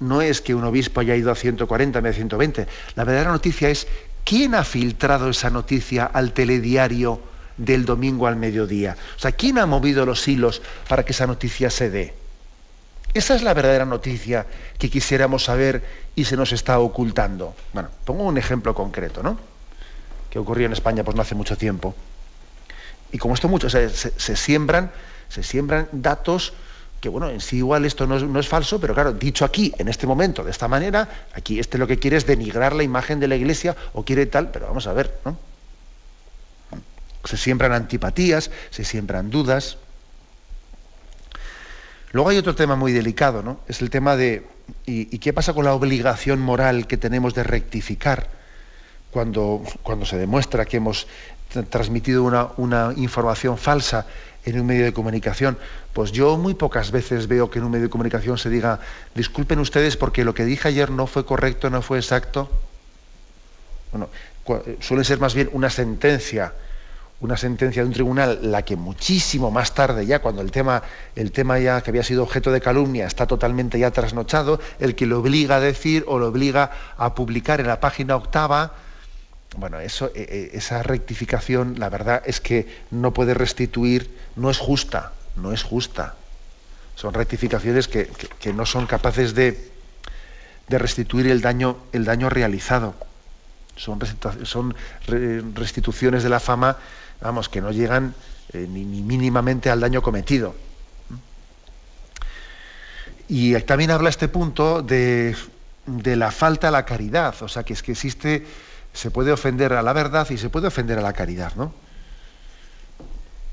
no es que un obispo haya ido a 140 en vez de 120, la verdadera noticia es quién ha filtrado esa noticia al telediario del domingo al mediodía. O sea, ¿quién ha movido los hilos para que esa noticia se dé? Esa es la verdadera noticia que quisiéramos saber y se nos está ocultando. Bueno, pongo un ejemplo concreto, ¿no? Que ocurrió en España pues no hace mucho tiempo. Y como esto mucho, se, siembran, se siembran datos que bueno, en sí igual esto no es, no es, falso, pero claro, dicho aquí, en este momento, de esta manera, aquí este lo que quiere es denigrar la imagen de la iglesia o quiere tal, pero vamos a ver, ¿no? Se siembran antipatías, se siembran dudas. Luego hay otro tema muy delicado, ¿no? Es el tema de ¿y, qué pasa con la obligación moral que tenemos de rectificar cuando, cuando se demuestra que hemos transmitido una, una información falsa en un medio de comunicación? Pues yo muy pocas veces veo que en un medio de comunicación se diga, disculpen ustedes porque lo que dije ayer no fue correcto, no fue exacto. Bueno, suele ser más bien una sentencia una sentencia de un tribunal, la que muchísimo más tarde, ya cuando el tema, el tema ya que había sido objeto de calumnia está totalmente ya trasnochado, el que lo obliga a decir o lo obliga a publicar en la página octava, bueno, eso, e, e, esa rectificación, la verdad es que no puede restituir, no es justa, no es justa. Son rectificaciones que, no son capaces de, de restituir el daño, el daño realizado. Son restituciones de la fama vamos, que no llegan eh, ni, mínimamente al daño cometido. Y también habla este punto de, la falta a la caridad, o sea, que es que existe, se puede ofender a la verdad y se puede ofender a la caridad, ¿no?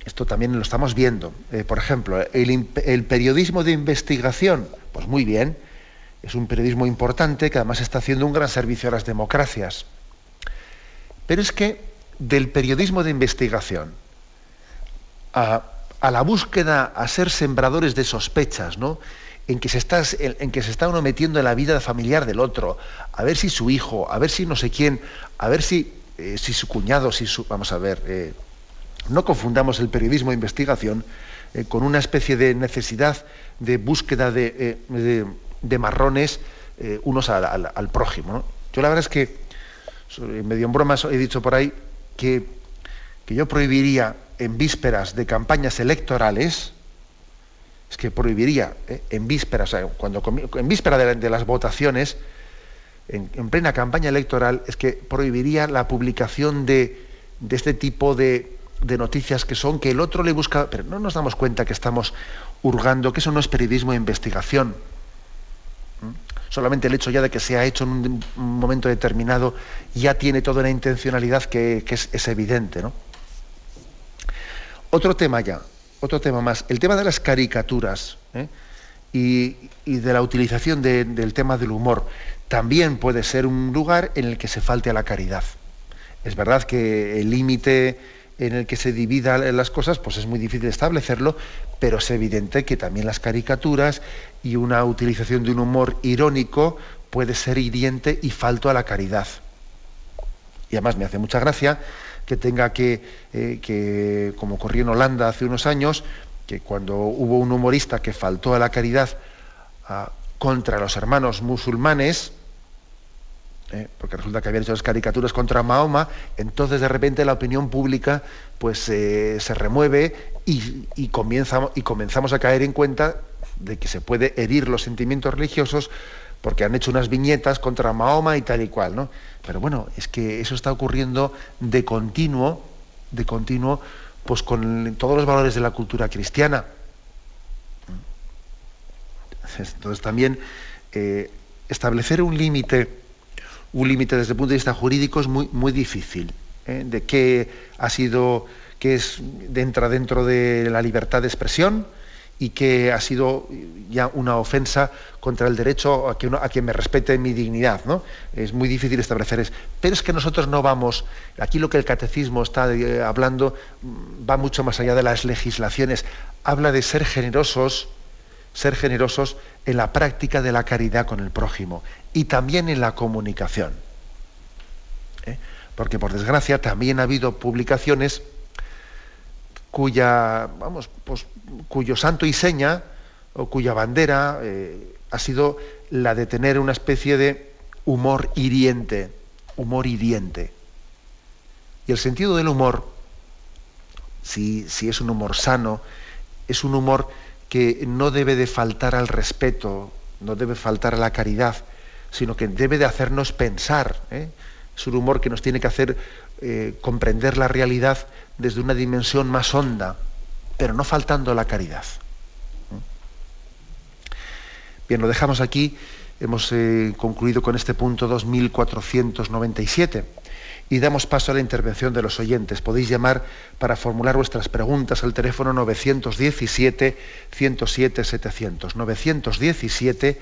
Esto también lo estamos viendo. Eh, por ejemplo, el, periodismo de investigación, pues muy bien, es un periodismo importante que además está haciendo un gran servicio a las democracias. Pero es que del periodismo de investigación a, la búsqueda, a ser sembradores de sospechas, ¿no? En que, se está, en, que se está uno metiendo en la vida familiar del otro, a ver si su hijo, a ver si no sé quién, a ver si, eh, si su cuñado, si su. Vamos a ver, eh, no confundamos el periodismo de investigación eh, con una especie de necesidad de búsqueda de, marrones unos al, al, prójimo. Yo la verdad es que, medio en bromas, he dicho por ahí que, yo prohibiría en vísperas de campañas electorales, es que prohibiría ¿eh? en vísperas, cuando, en víspera de, las votaciones, en, plena campaña electoral, es que prohibiría la publicación de, este tipo de, de, noticias que son que el otro le busca, pero no nos damos cuenta que estamos hurgando, que eso no es periodismo de investigación. Solamente el hecho ya de que se ha hecho en un momento determinado ya tiene toda una intencionalidad que, es, evidente. ¿no? Otro tema ya, otro tema más, el tema de las caricaturas ¿eh? y, de la utilización del tema del humor también puede ser un lugar en el que se falte a la caridad. Es verdad que el límite en el que se dividan las cosas, pues es muy difícil establecerlo, pero es evidente que también las caricaturas y una utilización de un humor irónico puede ser hiriente y falto a la caridad. Y además me hace mucha gracia que tenga que, eh, que, como ocurrió en Holanda hace unos años, que cuando hubo un humorista que faltó a la caridad contra los hermanos musulmanes, ¿eh? porque resulta que habían hecho las caricaturas contra Mahoma, entonces de repente la opinión pública pues eh, se remueve y, y, y comenzamos a caer en cuenta de que se puede herir los sentimientos religiosos porque han hecho unas viñetas contra Mahoma y tal y cual, ¿no? Pero bueno, es que eso está ocurriendo de continuo, de continuo pues con todos los valores de la cultura cristiana. Entonces también eh, establecer un límite, un límite desde el punto de vista jurídico es muy, muy difícil. ¿eh? De qué ha sido, qué es entra dentro de la libertad de expresión y que ha sido ya una ofensa contra el derecho a que, a que me respete mi dignidad. ¿no? Es muy difícil establecer eso. Pero es que nosotros no vamos, aquí lo que el catecismo está eh, hablando mm, va mucho más allá de las legislaciones, habla de ser generosos, ser generosos en la práctica de la caridad con el prójimo y también en la comunicación. ¿eh? Porque por desgracia también ha habido publicaciones cuya, vamos, pues, cuyo santo y seña o cuya bandera eh, ha sido la de tener una especie de humor hiriente, humor hiriente. Y el sentido del humor, si, si es un humor sano, es un humor que no debe de faltar al respeto, no debe faltar a la caridad, sino que debe de hacernos pensar. ¿eh? Es un humor que nos tiene que hacer eh, comprender la realidad desde una dimensión más honda, pero no faltando la caridad. Bien, lo dejamos aquí. Hemos eh, concluido con este punto 2497 y damos paso a la intervención de los oyentes. Podéis llamar para formular vuestras preguntas al teléfono 917 107 700. 917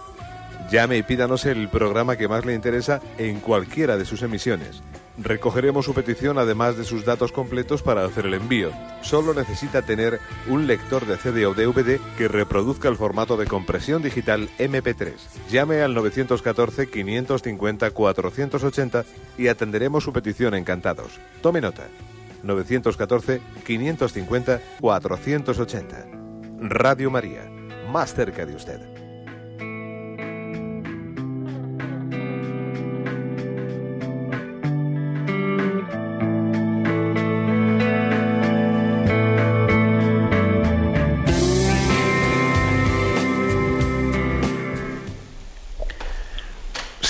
Llame y pídanos el programa que más le interesa en cualquiera de sus emisiones. Recogeremos su petición además de sus datos completos para hacer el envío. Solo necesita tener un lector de CD o DVD que reproduzca el formato de compresión digital MP3. Llame al 914-550-480 y atenderemos su petición encantados. Tome nota. 914-550-480. Radio María, más cerca de usted.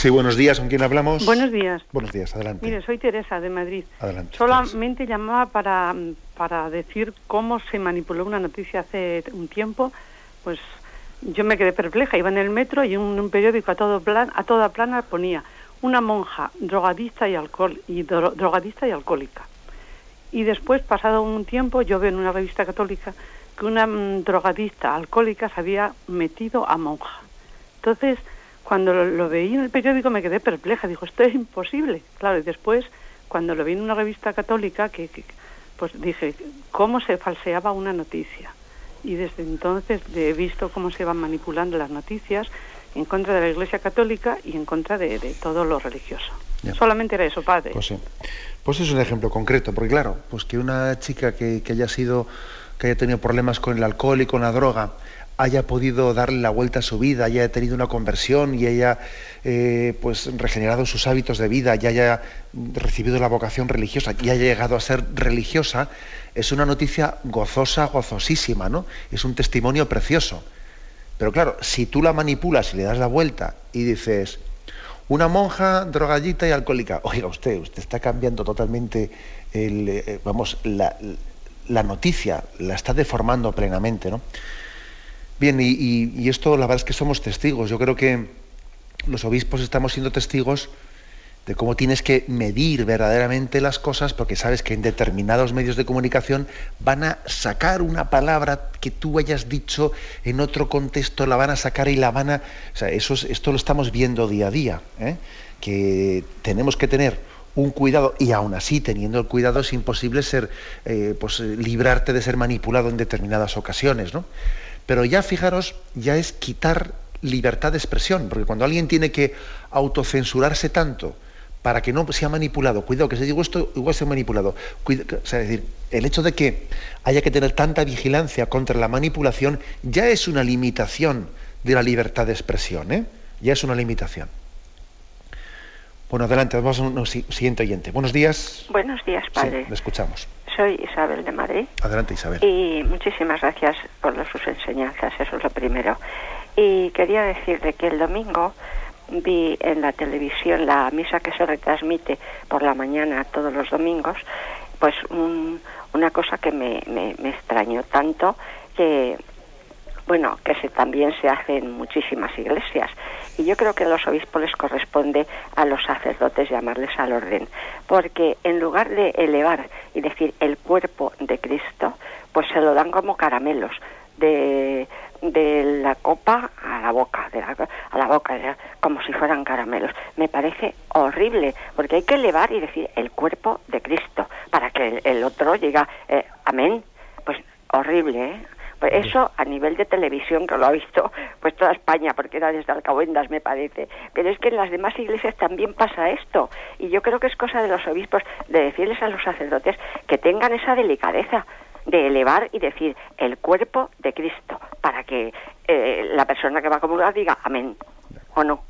Sí, buenos días, ¿con quién hablamos? Buenos días. Buenos días, adelante. Mire, soy Teresa de Madrid. Adelante, Solamente llamaba para, para decir cómo se manipuló una noticia hace un tiempo. Pues yo me quedé perpleja. Iba en el metro y en un, periódico a todo plan, a toda plana ponía una monja drogadista y alcohol y dro- drogadista y alcohólica. Y después, pasado un tiempo, yo veo en una revista católica que una mm, drogadista alcohólica se había metido a monja. Entonces, cuando lo, lo veí en el periódico me quedé perpleja. Dijo, esto es imposible. Claro, y después, cuando lo vi en una revista católica, que, que- pues dije, ¿cómo se falseaba una noticia? Y desde entonces he visto cómo se van manipulando las noticias en contra de la Iglesia Católica y en contra de, de todo lo religioso. Ya. Solamente era eso, padre. Pues sí. Pues es un ejemplo concreto, porque claro, pues que una chica que, que haya sido, que haya tenido problemas con el alcohol y con la droga, haya podido darle la vuelta a su vida, haya tenido una conversión y haya eh, pues regenerado sus hábitos de vida, y haya recibido la vocación religiosa y haya llegado a ser religiosa, es una noticia gozosa, gozosísima, ¿no? Es un testimonio precioso. Pero claro, si tú la manipulas y le das la vuelta y dices, una monja drogadita y alcohólica, oiga usted, usted está cambiando totalmente eh, vamos, la, la noticia, la está deformando plenamente, ¿no? Bien, y, esto la verdad es que somos testigos. Yo creo que los obispos estamos siendo testigos de cómo tienes que medir verdaderamente las cosas, porque sabes que en determinados medios de comunicación van a sacar una palabra que tú hayas dicho en otro contexto, la van a sacar y la van a... O sea, eso es- esto lo estamos viendo día a día, ¿eh? que tenemos que tener un cuidado, y aún así, teniendo el cuidado, es imposible ser, eh, pues, librarte de ser manipulado en determinadas ocasiones, ¿no? Pero ya fijaros, ya es quitar libertad de expresión, porque cuando alguien tiene que autocensurarse tanto para que no sea manipulado, cuidado, que si digo esto, igual ser manipulado. Cuida- o sea, es decir, el hecho de que haya que tener tanta vigilancia contra la manipulación ya es una limitación de la libertad de expresión, ¿eh? Ya es una limitación. Bueno, adelante, vamos a un si- siguiente oyente. Buenos días. Buenos días, Sí, padre. le escuchamos. Soy Isabel de Madrid Adelante, Isabel. y muchísimas gracias por sus enseñanzas, eso es lo primero. Y quería decirle que el domingo vi en la televisión la misa que se retransmite por la mañana todos los domingos, pues un- una cosa que me, me, me extrañó tanto que bueno, que se, también se hace en muchísimas iglesias. Y yo creo que a los obispos les corresponde a los sacerdotes llamarles al orden, porque en lugar de elevar y decir el cuerpo de Cristo, pues se lo dan como caramelos, de, de la copa a la boca, de la, a la boca, como si fueran caramelos. Me parece horrible, porque hay que elevar y decir el cuerpo de Cristo, para que el, el otro diga, eh, amén. Pues horrible, ¿eh? Pues eso a nivel de televisión, que lo ha visto pues toda España, porque era desde Alcahuendas, me parece. Pero es que en las demás iglesias también pasa esto. Y yo creo que es cosa de los obispos de decirles a los sacerdotes que tengan esa delicadeza de elevar y decir el cuerpo de Cristo, para que eh, la persona que va a comulgar diga amén o no.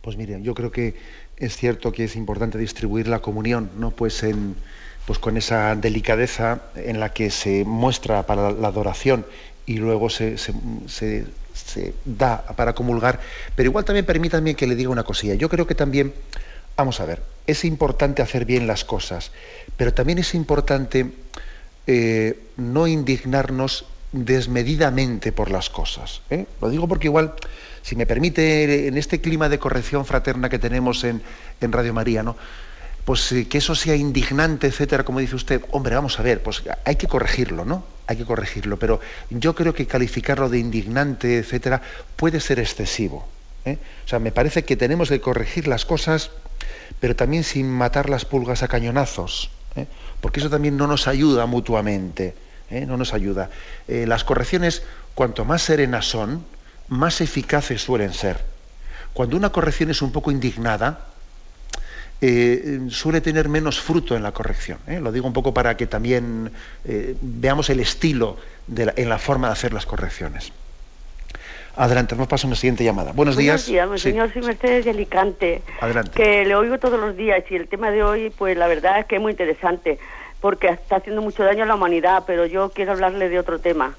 Pues mire, yo creo que es cierto que es importante distribuir la comunión, ¿no? Pues en pues con esa delicadeza en la que se muestra para la adoración y luego se, se- se- da para comulgar. Pero igual también permítanme que le diga una cosilla. Yo creo que también, vamos a ver, es importante hacer bien las cosas, pero también es importante eh, no indignarnos desmedidamente por las cosas. ¿eh? Lo digo porque igual, si me permite, en este clima de corrección fraterna que tenemos en, en Radio María, ¿no? Pues eh, que eso sea indignante, etcétera, como dice usted, hombre, vamos a ver, pues hay que corregirlo, ¿no? Hay que corregirlo, pero yo creo que calificarlo de indignante, etcétera, puede ser excesivo. ¿eh? O sea, me parece que tenemos que corregir las cosas, pero también sin matar las pulgas a cañonazos, ¿eh? porque eso también no nos ayuda mutuamente, no nos ayuda. Las correcciones, cuanto más serenas son, más eficaces suelen ser. Cuando una corrección es un poco indignada, eh, suele tener menos fruto en la corrección. ¿eh? Lo digo un poco para que también eh, veamos el estilo de la- en la forma de hacer las correcciones. Adelante, nos pasa una siguiente llamada. Buenos días. Buenos días, Sí, señor. Soy Mercedes de Alicante. Adelante. Que le oigo todos los días y el tema de hoy, pues la verdad es que es muy interesante porque está haciendo mucho daño a la humanidad, pero yo quiero hablarle de otro tema.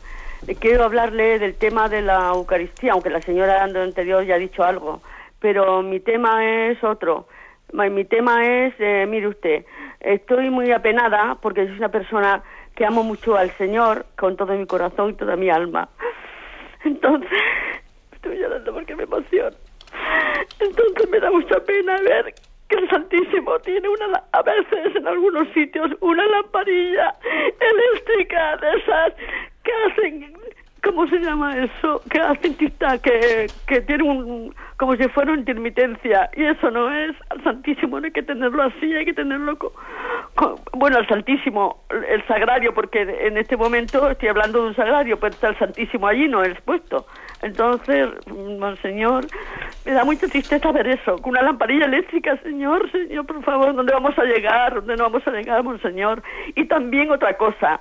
Eh, Quiero hablarle del tema de la Eucaristía, aunque la señora Ando anterior ya ha dicho algo, pero mi tema es otro. Mi tema es, eh, mire usted, estoy muy apenada porque soy una persona que amo mucho al Señor con todo mi corazón y toda mi alma. Entonces, estoy llorando porque me emociono. Entonces me da mucha pena ver que el Santísimo tiene una, a veces en algunos sitios una lamparilla eléctrica de esas que hacen, ¿cómo se llama eso? Que hacen tista, que, que tiene un, como si fuera una intermitencia. Y eso no es, al Santísimo no hay que tenerlo así, hay que tenerlo co- co- bueno, al Santísimo, el sagrario, porque en este momento estoy hablando de un sagrario, pero está el Santísimo allí, no el expuesto. Entonces, Monseñor, me da mucha tristeza ver eso, con una lamparilla eléctrica, Señor, Señor, por favor, ¿dónde vamos a llegar? ¿Dónde no vamos a llegar, Monseñor? Y también otra cosa,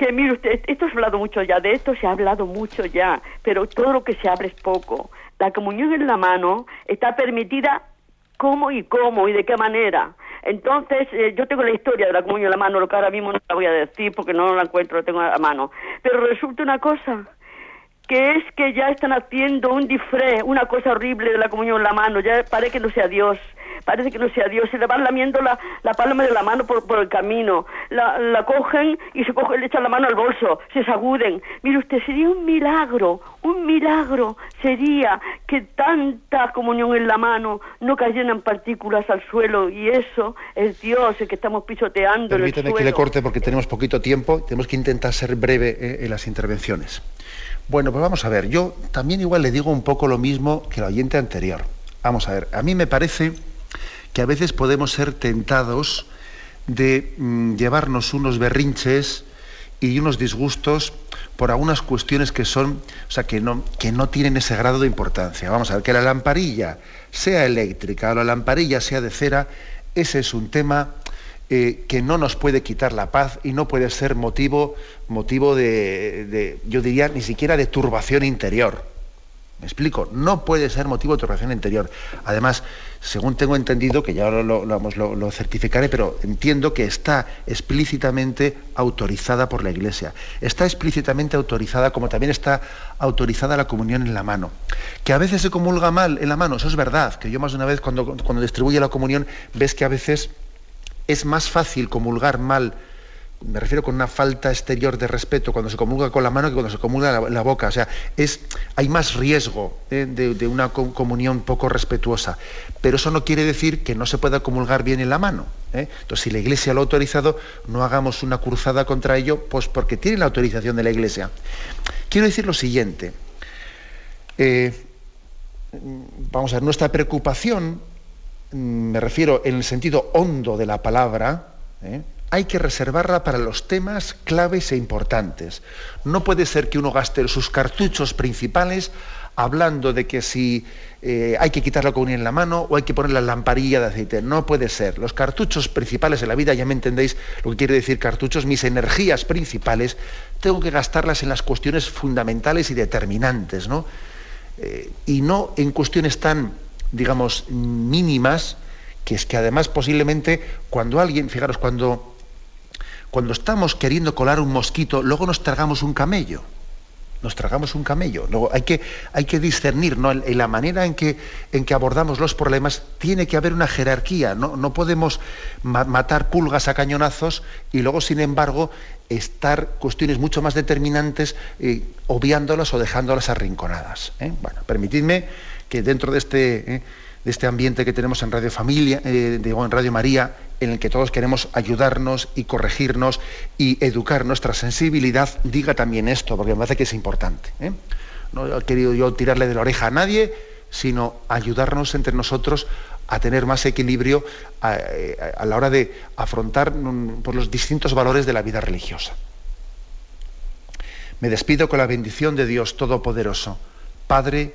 que mire usted, esto se ha hablado mucho ya, de esto se ha hablado mucho ya, pero todo lo que se habla es poco. La comunión en la mano está permitida cómo y cómo y de qué manera. Entonces, eh, yo tengo la historia de la comunión en la mano, lo que ahora mismo no la voy a decir porque no la encuentro, la tengo a la mano. Pero resulta una cosa, que es que ya están haciendo un disfraz, una cosa horrible de la comunión en la mano, ya parece que no sea Dios, parece que no sea Dios, se le van lamiendo la, la palma de la mano por, por el camino, la, la cogen y se cogen, le echan la mano al bolso, se sacuden. Mire usted, sería un milagro, un milagro sería que tanta comunión en la mano no cayeran partículas al suelo y eso es Dios el que estamos pisoteando en el suelo. que le corte porque tenemos poquito tiempo, tenemos que intentar ser breve eh, en las intervenciones. Bueno, pues vamos a ver, yo también igual le digo un poco lo mismo que el oyente anterior. Vamos a ver, a mí me parece que a veces podemos ser tentados de mm, llevarnos unos berrinches y unos disgustos por algunas cuestiones que son, o sea, que no, que no tienen ese grado de importancia. Vamos a ver, que la lamparilla sea eléctrica o la lamparilla sea de cera, ese es un tema eh, que no nos puede quitar la paz y no puede ser motivo, motivo de, yo diría, ni siquiera de turbación interior. ¿Me explico? No puede ser motivo de turbación interior. Además, según tengo entendido, que ya lo, lo, lo certificaré, pero entiendo que está explícitamente autorizada por la Iglesia. Está explícitamente autorizada, como también está autorizada la comunión en la mano. Que a veces se comulga mal en la mano, eso es verdad. Que yo más de una vez, cuando, cuando distribuye la comunión, ves que a veces es más fácil comulgar mal me refiero con una falta exterior de respeto cuando se comulga con la mano que cuando se comulga la, la boca. O sea, es, hay más riesgo ¿eh? de, una comunión poco respetuosa. Pero eso no quiere decir que no se pueda comulgar bien en la mano. ¿eh? Entonces, si la Iglesia lo ha autorizado, no hagamos una cruzada contra ello, pues porque tiene la autorización de la Iglesia. Quiero decir lo siguiente. Eh, vamos a ver, nuestra preocupación, me refiero en el sentido hondo de la palabra, ¿eh? hay que reservarla para los temas claves e importantes. No puede ser que uno gaste sus cartuchos principales hablando de que si eh, hay que quitar la comunión en la mano o hay que poner la lamparilla de aceite. No puede ser. Los cartuchos principales en la vida, ya me entendéis lo que quiere decir cartuchos, mis energías principales, tengo que gastarlas en las cuestiones fundamentales y determinantes, ¿no? Eh, y no en cuestiones tan, digamos, mínimas, que es que además posiblemente cuando alguien, fijaros, cuando, cuando estamos queriendo colar un mosquito, luego nos tragamos un camello. Nos tragamos un camello. Luego hay que, hay que discernir, ¿no? En la manera en que, en que abordamos los problemas tiene que haber una jerarquía. No, no podemos ma matar pulgas a cañonazos y luego, sin embargo, estar cuestiones mucho más determinantes eh, obviándolas o dejándolas arrinconadas. ¿eh? Bueno, permitidme que dentro de este. ¿eh? de este ambiente que tenemos en Radio Familia, eh, digo, en Radio María, en el que todos queremos ayudarnos y corregirnos y educar nuestra sensibilidad, diga también esto, porque me parece que es importante. ¿eh? No he querido yo tirarle de la oreja a nadie, sino ayudarnos entre nosotros a tener más equilibrio a, a la hora de afrontar um, por los distintos valores de la vida religiosa. Me despido con la bendición de Dios Todopoderoso, Padre,